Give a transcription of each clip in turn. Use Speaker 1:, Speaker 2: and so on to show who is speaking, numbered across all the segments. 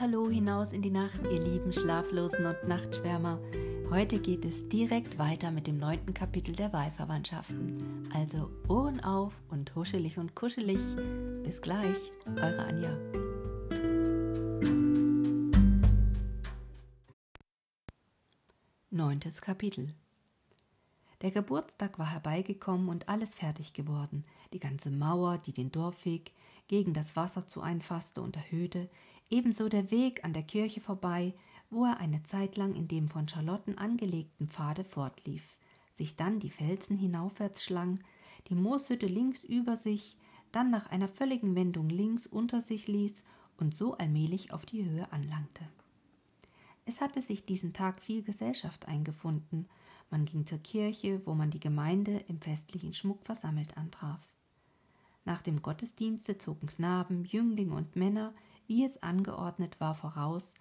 Speaker 1: Hallo hinaus in die Nacht, ihr lieben Schlaflosen und Nachtschwärmer. Heute geht es direkt weiter mit dem neunten Kapitel der Wahlverwandtschaften. Also Ohren auf und huschelig und kuschelig. Bis gleich, eure Anja. Neuntes Kapitel Der Geburtstag war herbeigekommen und alles fertig geworden. Die ganze Mauer, die den Dorfweg gegen das Wasser zu einfasste und erhöhte, ebenso der Weg an der Kirche vorbei, wo er eine Zeit lang in dem von Charlotten angelegten Pfade fortlief, sich dann die Felsen hinaufwärts schlang, die Mooshütte links über sich, dann nach einer völligen Wendung links unter sich ließ und so allmählich auf die Höhe anlangte. Es hatte sich diesen Tag viel Gesellschaft eingefunden. Man ging zur Kirche, wo man die Gemeinde im festlichen Schmuck versammelt antraf. Nach dem Gottesdienste zogen Knaben, Jünglinge und Männer wie es angeordnet war, voraus,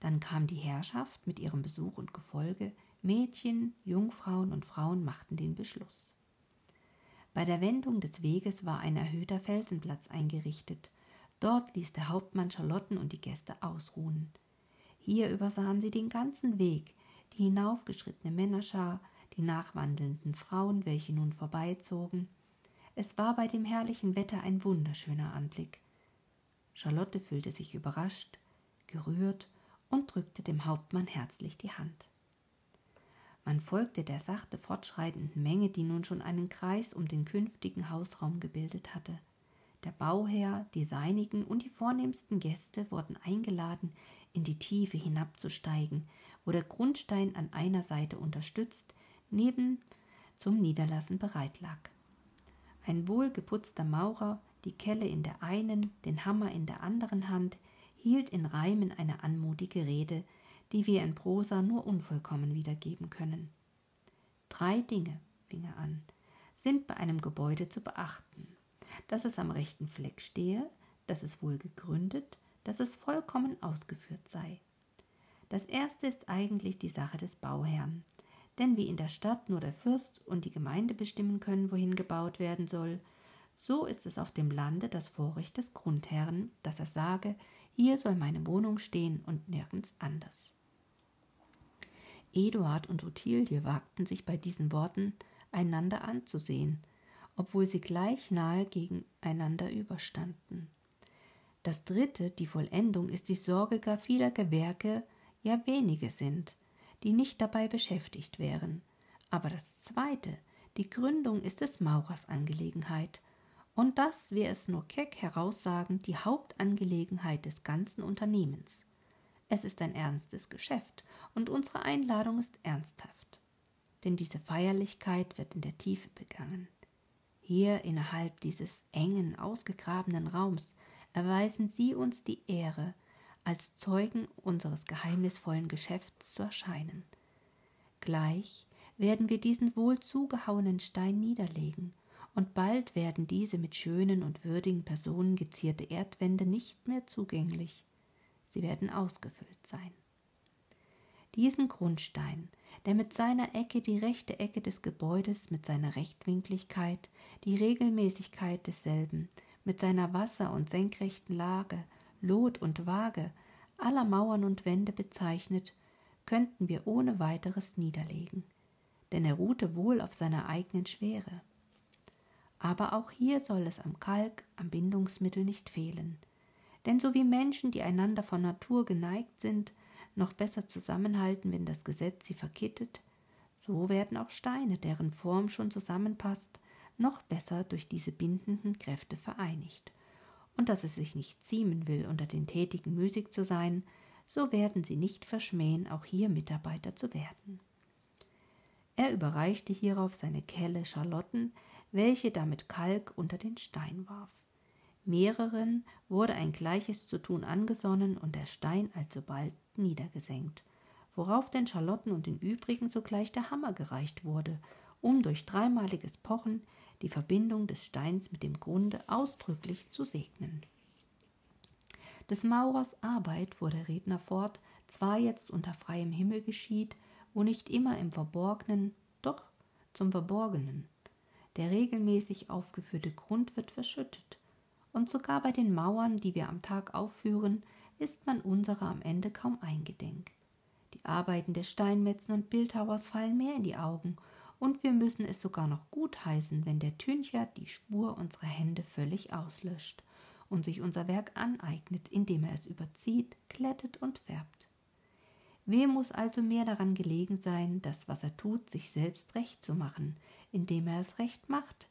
Speaker 1: dann kam die Herrschaft mit ihrem Besuch und Gefolge, Mädchen, Jungfrauen und Frauen machten den Beschluss. Bei der Wendung des Weges war ein erhöhter Felsenplatz eingerichtet. Dort ließ der Hauptmann Charlotten und die Gäste ausruhen. Hier übersahen sie den ganzen Weg, die hinaufgeschrittene Männerschar, die nachwandelnden Frauen, welche nun vorbeizogen. Es war bei dem herrlichen Wetter ein wunderschöner Anblick. Charlotte fühlte sich überrascht, gerührt und drückte dem Hauptmann herzlich die Hand. Man folgte der sachte fortschreitenden Menge, die nun schon einen Kreis um den künftigen Hausraum gebildet hatte. Der Bauherr, die Seinigen und die vornehmsten Gäste wurden eingeladen, in die Tiefe hinabzusteigen, wo der Grundstein an einer Seite unterstützt, neben zum Niederlassen bereit lag. Ein wohlgeputzter Maurer die Kelle in der einen, den Hammer in der anderen Hand, hielt in Reimen eine anmutige Rede, die wir in Prosa nur unvollkommen wiedergeben können. Drei Dinge, fing er an, sind bei einem Gebäude zu beachten. Dass es am rechten Fleck stehe, dass es wohl gegründet, dass es vollkommen ausgeführt sei. Das erste ist eigentlich die Sache des Bauherrn, denn wie in der Stadt nur der Fürst und die Gemeinde bestimmen können, wohin gebaut werden soll, so ist es auf dem Lande das Vorrecht des Grundherrn, dass er sage, hier soll meine Wohnung stehen und nirgends anders. Eduard und Ottilie wagten sich bei diesen Worten einander anzusehen, obwohl sie gleich nahe gegeneinander überstanden. Das dritte, die Vollendung, ist die Sorge gar vieler Gewerke, ja wenige sind, die nicht dabei beschäftigt wären. Aber das zweite, die Gründung ist des Maurers Angelegenheit, und das, wir es nur keck heraussagen, die Hauptangelegenheit des ganzen Unternehmens. Es ist ein ernstes Geschäft und unsere Einladung ist ernsthaft. Denn diese Feierlichkeit wird in der Tiefe begangen. Hier innerhalb dieses engen, ausgegrabenen Raums erweisen Sie uns die Ehre, als Zeugen unseres geheimnisvollen Geschäfts zu erscheinen. Gleich werden wir diesen wohl zugehauenen Stein niederlegen und bald werden diese mit schönen und würdigen Personen gezierte Erdwände nicht mehr zugänglich. Sie werden ausgefüllt sein. Diesen Grundstein, der mit seiner Ecke die rechte Ecke des Gebäudes, mit seiner Rechtwinkligkeit, die Regelmäßigkeit desselben, mit seiner Wasser- und senkrechten Lage, Lot und Waage, aller Mauern und Wände bezeichnet, könnten wir ohne weiteres niederlegen, denn er ruhte wohl auf seiner eigenen Schwere. Aber auch hier soll es am Kalk, am Bindungsmittel nicht fehlen. Denn so wie Menschen, die einander von Natur geneigt sind, noch besser zusammenhalten, wenn das Gesetz sie verkittet, so werden auch Steine, deren Form schon zusammenpasst, noch besser durch diese bindenden Kräfte vereinigt. Und dass es sich nicht ziemen will, unter den Tätigen müßig zu sein, so werden sie nicht verschmähen, auch hier Mitarbeiter zu werden. Er überreichte hierauf seine Kelle Charlotten, welche damit Kalk unter den Stein warf. Mehreren wurde ein gleiches zu tun angesonnen und der Stein alsobald niedergesenkt, worauf den Charlotten und den übrigen sogleich der Hammer gereicht wurde, um durch dreimaliges Pochen die Verbindung des Steins mit dem Grunde ausdrücklich zu segnen. Des Maurers Arbeit, fuhr der Redner fort, zwar jetzt unter freiem Himmel geschieht, wo nicht immer im Verborgenen, doch zum Verborgenen. Der regelmäßig aufgeführte Grund wird verschüttet. Und sogar bei den Mauern, die wir am Tag aufführen, ist man unserer am Ende kaum eingedenk. Die Arbeiten des Steinmetzen und Bildhauers fallen mehr in die Augen, und wir müssen es sogar noch gutheißen, wenn der Tüncher die Spur unserer Hände völlig auslöscht und sich unser Werk aneignet, indem er es überzieht, glättet und färbt. Wem muss also mehr daran gelegen sein, das, was er tut, sich selbst recht zu machen, indem er es recht macht,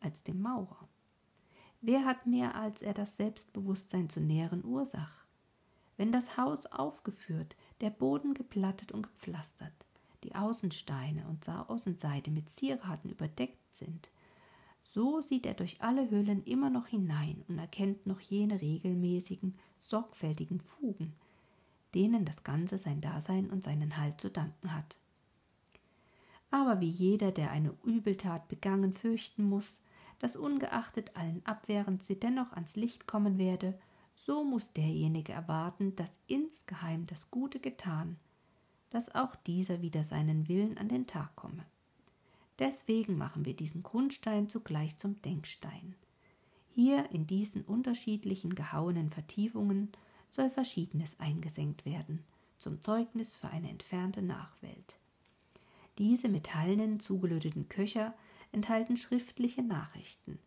Speaker 1: als dem Maurer? Wer hat mehr, als er das Selbstbewusstsein zu nähren Ursach? Wenn das Haus aufgeführt, der Boden geplattet und gepflastert, die Außensteine und Außenseite mit Zieraten überdeckt sind, so sieht er durch alle Hüllen immer noch hinein und erkennt noch jene regelmäßigen, sorgfältigen Fugen, denen das Ganze sein Dasein und seinen Halt zu danken hat. Aber wie jeder, der eine Übeltat begangen, fürchten muss, dass ungeachtet allen Abwehrens sie dennoch ans Licht kommen werde, so muss derjenige erwarten, dass insgeheim das Gute getan, dass auch dieser wieder seinen Willen an den Tag komme. Deswegen machen wir diesen Grundstein zugleich zum Denkstein. Hier in diesen unterschiedlichen gehauenen Vertiefungen soll Verschiedenes eingesenkt werden, zum Zeugnis für eine entfernte Nachwelt. Diese metallenen zugelöteten Köcher enthalten schriftliche Nachrichten.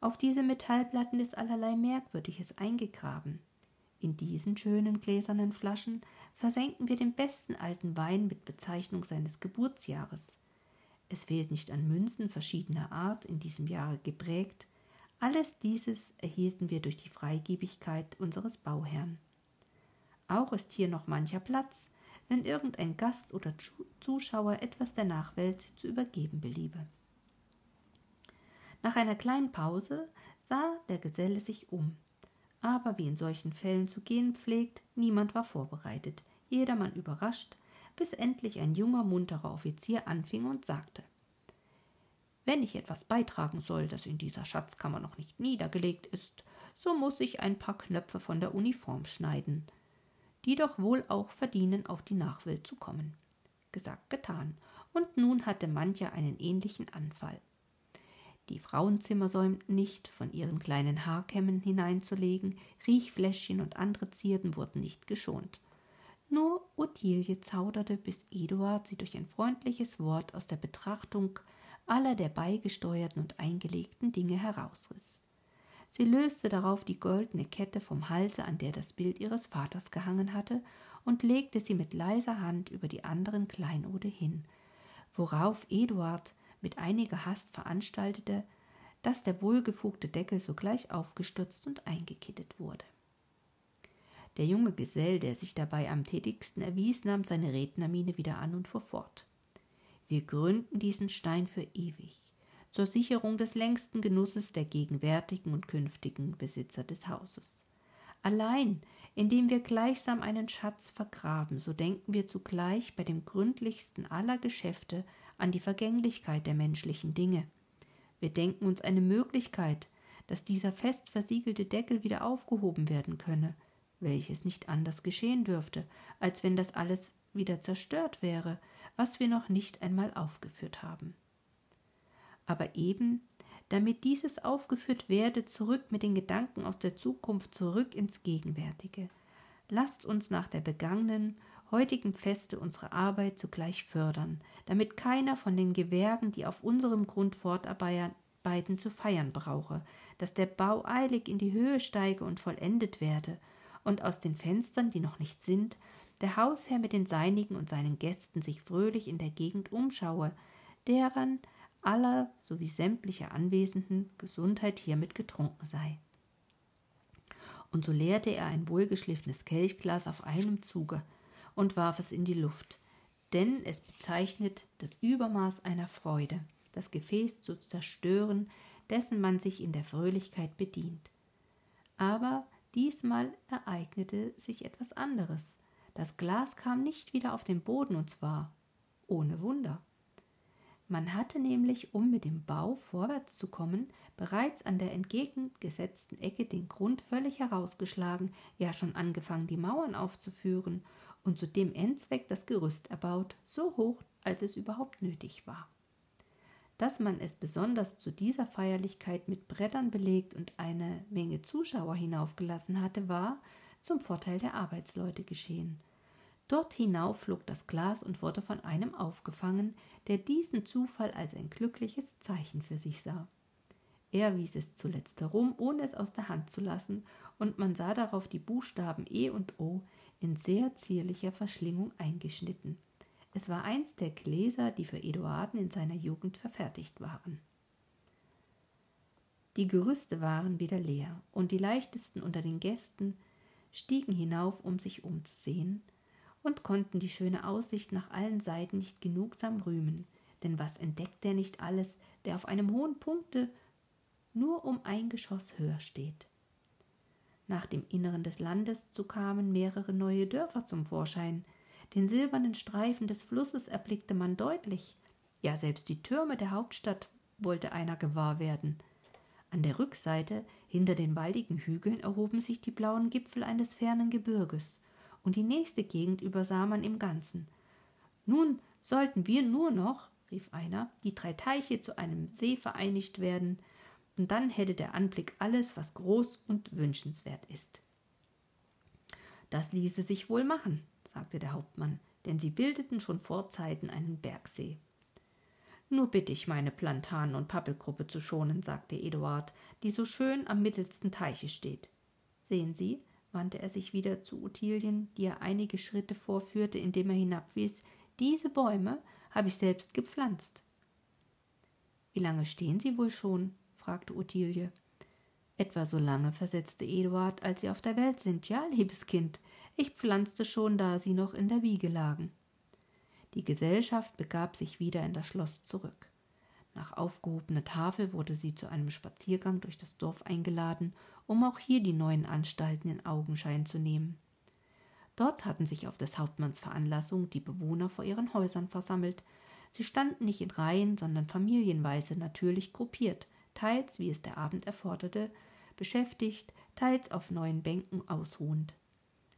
Speaker 1: Auf diese Metallplatten ist allerlei Merkwürdiges eingegraben. In diesen schönen gläsernen Flaschen versenken wir den besten alten Wein mit Bezeichnung seines Geburtsjahres. Es fehlt nicht an Münzen verschiedener Art in diesem Jahre geprägt. Alles dieses erhielten wir durch die Freigebigkeit unseres Bauherrn. Auch ist hier noch mancher Platz, wenn irgendein Gast oder Zuschauer etwas der Nachwelt zu übergeben beliebe. Nach einer kleinen Pause sah der Geselle sich um. Aber wie in solchen Fällen zu gehen pflegt, niemand war vorbereitet, jedermann überrascht, bis endlich ein junger, munterer Offizier anfing und sagte Wenn ich etwas beitragen soll, das in dieser Schatzkammer noch nicht niedergelegt ist, so muss ich ein paar Knöpfe von der Uniform schneiden, die doch wohl auch verdienen, auf die Nachwelt zu kommen. Gesagt, getan, und nun hatte mancher einen ähnlichen Anfall. Die Frauenzimmer säumten nicht, von ihren kleinen Haarkämmen hineinzulegen, Riechfläschchen und andere Zierden wurden nicht geschont. Nur Ottilie zauderte, bis Eduard sie durch ein freundliches Wort aus der Betrachtung aller der beigesteuerten und eingelegten Dinge herausriß. Sie löste darauf die goldene Kette vom Halse, an der das Bild ihres Vaters gehangen hatte, und legte sie mit leiser Hand über die anderen Kleinode hin, worauf Eduard mit einiger Hast veranstaltete, dass der wohlgefugte Deckel sogleich aufgestürzt und eingekittet wurde. Der junge Gesell, der sich dabei am tätigsten erwies, nahm seine Rednermiene wieder an und fuhr fort. Wir gründen diesen Stein für ewig, zur Sicherung des längsten Genusses der gegenwärtigen und künftigen Besitzer des Hauses. Allein, indem wir gleichsam einen Schatz vergraben, so denken wir zugleich bei dem gründlichsten aller Geschäfte an die Vergänglichkeit der menschlichen Dinge. Wir denken uns eine Möglichkeit, dass dieser fest versiegelte Deckel wieder aufgehoben werden könne, welches nicht anders geschehen dürfte, als wenn das alles wieder zerstört wäre, was wir noch nicht einmal aufgeführt haben. Aber eben, damit dieses aufgeführt werde, zurück mit den Gedanken aus der Zukunft zurück ins Gegenwärtige. Lasst uns nach der begangenen heutigen Feste unsere Arbeit zugleich fördern, damit keiner von den Gewerken, die auf unserem Grund fortarbeiten, zu feiern brauche, dass der Bau eilig in die Höhe steige und vollendet werde, und aus den Fenstern, die noch nicht sind, der Hausherr mit den Seinigen und seinen Gästen sich fröhlich in der Gegend umschaue, deren aller sowie sämtlicher Anwesenden Gesundheit hiermit getrunken sei. Und so leerte er ein wohlgeschliffenes Kelchglas auf einem Zuge, und warf es in die Luft, denn es bezeichnet das Übermaß einer Freude, das Gefäß zu zerstören, dessen man sich in der Fröhlichkeit bedient. Aber diesmal ereignete sich etwas anderes. Das Glas kam nicht wieder auf den Boden, und zwar ohne Wunder. Man hatte nämlich, um mit dem Bau vorwärts zu kommen, bereits an der entgegengesetzten Ecke den Grund völlig herausgeschlagen, ja schon angefangen, die Mauern aufzuführen und zu dem Endzweck das Gerüst erbaut, so hoch, als es überhaupt nötig war. Dass man es besonders zu dieser Feierlichkeit mit Brettern belegt und eine Menge Zuschauer hinaufgelassen hatte, war, zum Vorteil der Arbeitsleute geschehen. Dort hinauf flog das Glas und wurde von einem aufgefangen, der diesen Zufall als ein glückliches Zeichen für sich sah. Er wies es zuletzt herum, ohne es aus der Hand zu lassen, und man sah darauf die Buchstaben E und O in sehr zierlicher Verschlingung eingeschnitten. Es war eins der Gläser, die für Eduarden in seiner Jugend verfertigt waren. Die Gerüste waren wieder leer, und die leichtesten unter den Gästen stiegen hinauf, um sich umzusehen, und konnten die schöne Aussicht nach allen Seiten nicht genugsam rühmen, denn was entdeckt er nicht alles, der auf einem hohen Punkte nur um ein Geschoss höher steht. Nach dem Inneren des Landes zu kamen mehrere neue Dörfer zum Vorschein, den silbernen Streifen des Flusses erblickte man deutlich, ja selbst die Türme der Hauptstadt wollte einer gewahr werden. An der Rückseite, hinter den waldigen Hügeln, erhoben sich die blauen Gipfel eines fernen Gebirges, und die nächste Gegend übersah man im Ganzen. Nun sollten wir nur noch, rief einer, die drei Teiche zu einem See vereinigt werden, und dann hätte der Anblick alles, was groß und wünschenswert ist. Das ließe sich wohl machen, sagte der Hauptmann, denn sie bildeten schon vor Zeiten einen Bergsee. Nur bitte ich meine Plantanen und Pappelgruppe zu schonen, sagte Eduard, die so schön am mittelsten Teiche steht. Sehen Sie, wandte er sich wieder zu Ottilien, die er einige Schritte vorführte, indem er hinabwies, diese Bäume habe ich selbst gepflanzt. Wie lange stehen sie wohl schon? fragte Ottilie. Etwa so lange, versetzte Eduard, als sie auf der Welt sind. Ja, liebes Kind, ich pflanzte schon, da sie noch in der Wiege lagen. Die Gesellschaft begab sich wieder in das Schloss zurück. Nach aufgehobener Tafel wurde sie zu einem Spaziergang durch das Dorf eingeladen, um auch hier die neuen Anstalten in Augenschein zu nehmen. Dort hatten sich auf des Hauptmanns Veranlassung die Bewohner vor ihren Häusern versammelt. Sie standen nicht in Reihen, sondern familienweise natürlich gruppiert, teils, wie es der Abend erforderte, beschäftigt, teils auf neuen Bänken ausruhend.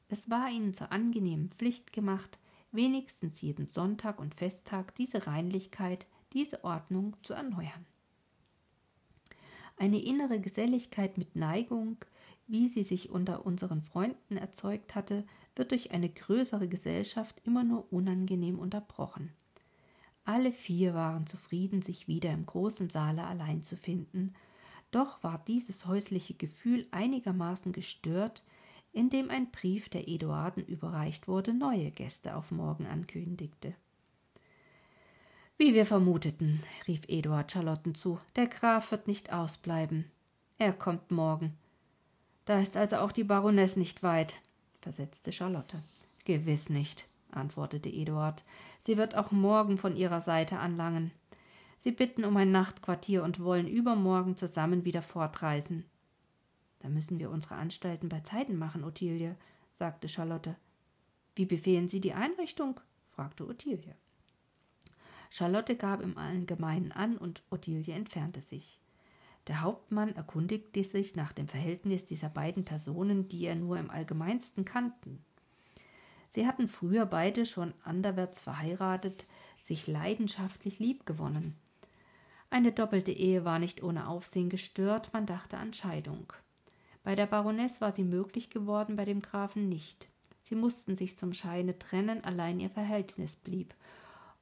Speaker 1: Es war ihnen zur angenehmen Pflicht gemacht, wenigstens jeden Sonntag und Festtag diese Reinlichkeit, diese Ordnung zu erneuern. Eine innere Geselligkeit mit Neigung, wie sie sich unter unseren Freunden erzeugt hatte, wird durch eine größere Gesellschaft immer nur unangenehm unterbrochen. Alle vier waren zufrieden, sich wieder im großen Saale allein zu finden, doch war dieses häusliche Gefühl einigermaßen gestört, indem ein Brief der Eduarden überreicht wurde, neue Gäste auf morgen ankündigte. Wie wir vermuteten, rief Eduard Charlotten zu, der Graf wird nicht ausbleiben. Er kommt morgen. Da ist also auch die Baroness nicht weit, versetzte Charlotte. Gewiss nicht, antwortete Eduard. Sie wird auch morgen von ihrer Seite anlangen. Sie bitten um ein Nachtquartier und wollen übermorgen zusammen wieder fortreisen. Da müssen wir unsere Anstalten bei Zeiten machen, Ottilie, sagte Charlotte. Wie befehlen Sie die Einrichtung? fragte Ottilie. Charlotte gab im Allgemeinen an und Ottilie entfernte sich. Der Hauptmann erkundigte sich nach dem Verhältnis dieser beiden Personen, die er nur im allgemeinsten kannten. Sie hatten früher beide schon anderwärts verheiratet, sich leidenschaftlich liebgewonnen. Eine doppelte Ehe war nicht ohne Aufsehen gestört, man dachte an Scheidung. Bei der Baroness war sie möglich geworden, bei dem Grafen nicht. Sie mussten sich zum Scheine trennen, allein ihr Verhältnis blieb.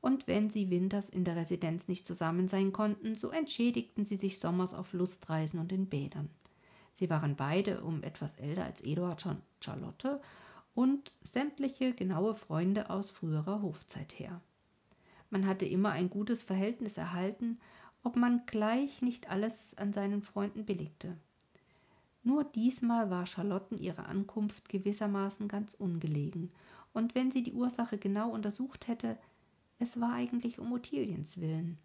Speaker 1: Und wenn sie winters in der Residenz nicht zusammen sein konnten, so entschädigten sie sich sommers auf Lustreisen und in Bädern. Sie waren beide um etwas älter als Eduard und Charlotte und sämtliche genaue Freunde aus früherer Hofzeit her. Man hatte immer ein gutes Verhältnis erhalten, ob man gleich nicht alles an seinen Freunden billigte. Nur diesmal war Charlotten ihre Ankunft gewissermaßen ganz ungelegen, und wenn sie die Ursache genau untersucht hätte, es war eigentlich um Ottiliens willen.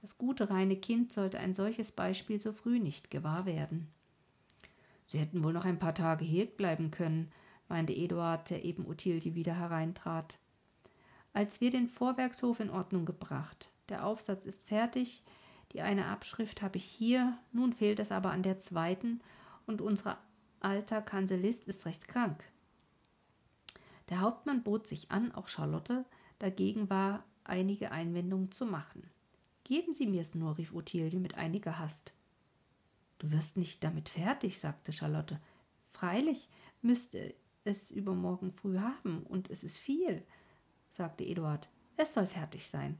Speaker 1: Das gute reine Kind sollte ein solches Beispiel so früh nicht gewahr werden. Sie hätten wohl noch ein paar Tage hier bleiben können, meinte Eduard, der eben Ottilie wieder hereintrat. Als wir den Vorwerkshof in Ordnung gebracht. Der Aufsatz ist fertig, die eine Abschrift habe ich hier, nun fehlt es aber an der zweiten, und unser alter Kanzellist ist recht krank. Der Hauptmann bot sich an, auch Charlotte, dagegen war einige Einwendungen zu machen. Geben Sie mir's nur, rief Ottilie mit einiger Hast. Du wirst nicht damit fertig, sagte Charlotte. Freilich müsste es übermorgen früh haben, und es ist viel, sagte Eduard. Es soll fertig sein,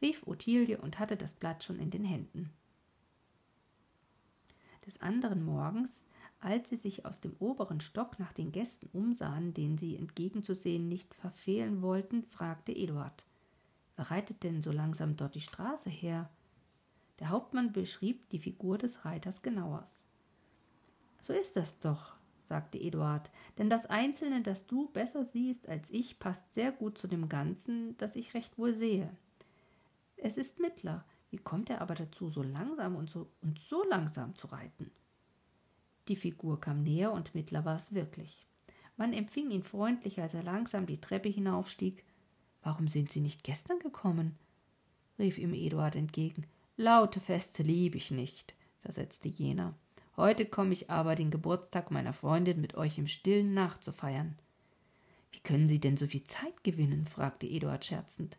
Speaker 1: rief Ottilie und hatte das Blatt schon in den Händen. Des anderen Morgens, als sie sich aus dem oberen Stock nach den Gästen umsahen, denen sie entgegenzusehen nicht verfehlen wollten, fragte Eduard reitet denn so langsam dort die Straße her? Der Hauptmann beschrieb die Figur des Reiters genauers. So ist das doch, sagte Eduard, denn das Einzelne, das du besser siehst als ich, passt sehr gut zu dem Ganzen, das ich recht wohl sehe. Es ist Mittler. Wie kommt er aber dazu, so langsam und so, und so langsam zu reiten? Die Figur kam näher und Mittler war es wirklich. Man empfing ihn freundlich, als er langsam die Treppe hinaufstieg. Warum sind Sie nicht gestern gekommen? rief ihm Eduard entgegen. Laute Feste lieb ich nicht, versetzte jener. Heute komme ich aber, den Geburtstag meiner Freundin mit euch im Stillen nachzufeiern. Wie können Sie denn so viel Zeit gewinnen? fragte Eduard scherzend.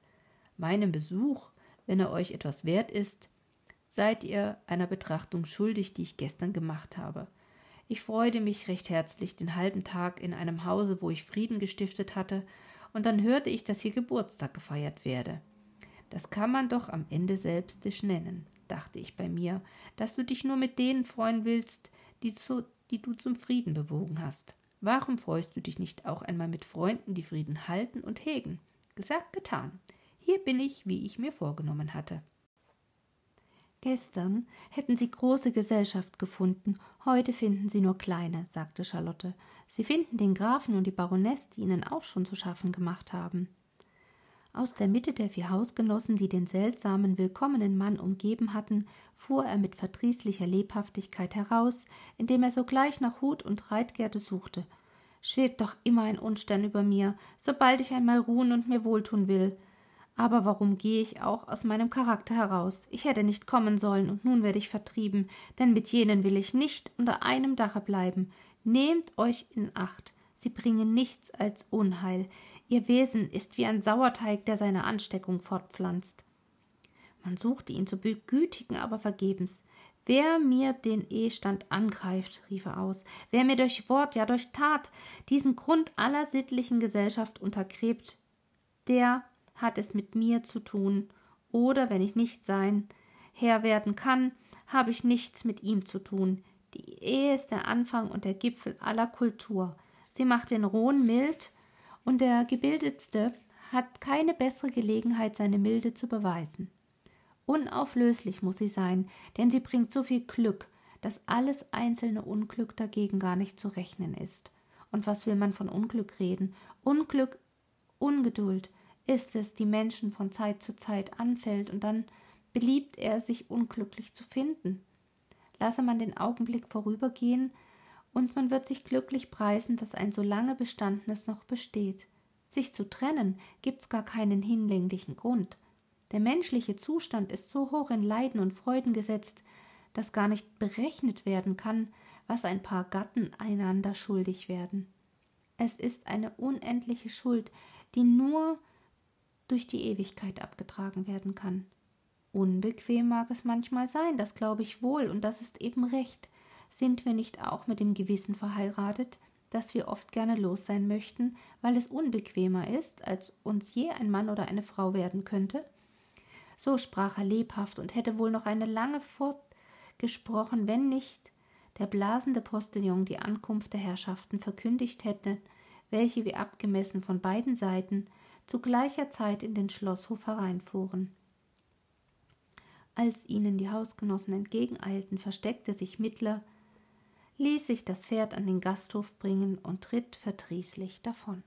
Speaker 1: Meinem Besuch, wenn er euch etwas wert ist, seid ihr einer Betrachtung schuldig, die ich gestern gemacht habe. Ich freude mich recht herzlich den halben Tag in einem Hause, wo ich Frieden gestiftet hatte, und dann hörte ich, dass hier Geburtstag gefeiert werde. Das kann man doch am Ende selbstisch nennen dachte ich bei mir, dass du dich nur mit denen freuen willst, die, zu, die du zum Frieden bewogen hast. Warum freust du dich nicht auch einmal mit Freunden, die Frieden halten und hegen? Gesagt, getan. Hier bin ich, wie ich mir vorgenommen hatte. Gestern hätten Sie große Gesellschaft gefunden, heute finden Sie nur kleine, sagte Charlotte. Sie finden den Grafen und die Baroness, die Ihnen auch schon zu schaffen gemacht haben. Aus der Mitte der vier Hausgenossen, die den seltsamen, willkommenen Mann umgeben hatten, fuhr er mit verdrießlicher Lebhaftigkeit heraus, indem er sogleich nach Hut und Reitgerte suchte. Schwebt doch immer ein Unstern über mir, sobald ich einmal ruhen und mir wohltun will. Aber warum gehe ich auch aus meinem Charakter heraus? Ich hätte nicht kommen sollen, und nun werde ich vertrieben, denn mit jenen will ich nicht unter einem Dache bleiben. Nehmt euch in Acht, sie bringen nichts als Unheil. Ihr Wesen ist wie ein Sauerteig, der seine Ansteckung fortpflanzt. Man suchte ihn zu begütigen, aber vergebens. Wer mir den Ehestand angreift, rief er aus, wer mir durch Wort, ja durch Tat diesen Grund aller sittlichen Gesellschaft untergräbt, der hat es mit mir zu tun, oder wenn ich nicht sein Herr werden kann, habe ich nichts mit ihm zu tun. Die Ehe ist der Anfang und der Gipfel aller Kultur. Sie macht den Rohn mild und der Gebildetste hat keine bessere Gelegenheit, seine Milde zu beweisen. Unauflöslich muss sie sein, denn sie bringt so viel Glück, dass alles einzelne Unglück dagegen gar nicht zu rechnen ist. Und was will man von Unglück reden? Unglück, Ungeduld ist es, die Menschen von Zeit zu Zeit anfällt, und dann beliebt er, sich unglücklich zu finden. Lasse man den Augenblick vorübergehen, und man wird sich glücklich preisen, dass ein so lange Bestandenes noch besteht. Sich zu trennen gibt's gar keinen hinlänglichen Grund. Der menschliche Zustand ist so hoch in Leiden und Freuden gesetzt, dass gar nicht berechnet werden kann, was ein paar Gatten einander schuldig werden. Es ist eine unendliche Schuld, die nur durch die Ewigkeit abgetragen werden kann. Unbequem mag es manchmal sein, das glaube ich wohl, und das ist eben recht. Sind wir nicht auch mit dem Gewissen verheiratet, dass wir oft gerne los sein möchten, weil es unbequemer ist, als uns je ein Mann oder eine Frau werden könnte? So sprach er lebhaft und hätte wohl noch eine lange fortgesprochen, wenn nicht der blasende Postillon die Ankunft der Herrschaften verkündigt hätte, welche wie abgemessen von beiden Seiten zu gleicher Zeit in den Schlosshof hereinfuhren. Als ihnen die Hausgenossen entgegeneilten, versteckte sich Mittler, ließ sich das Pferd an den Gasthof bringen und ritt verdrießlich davon.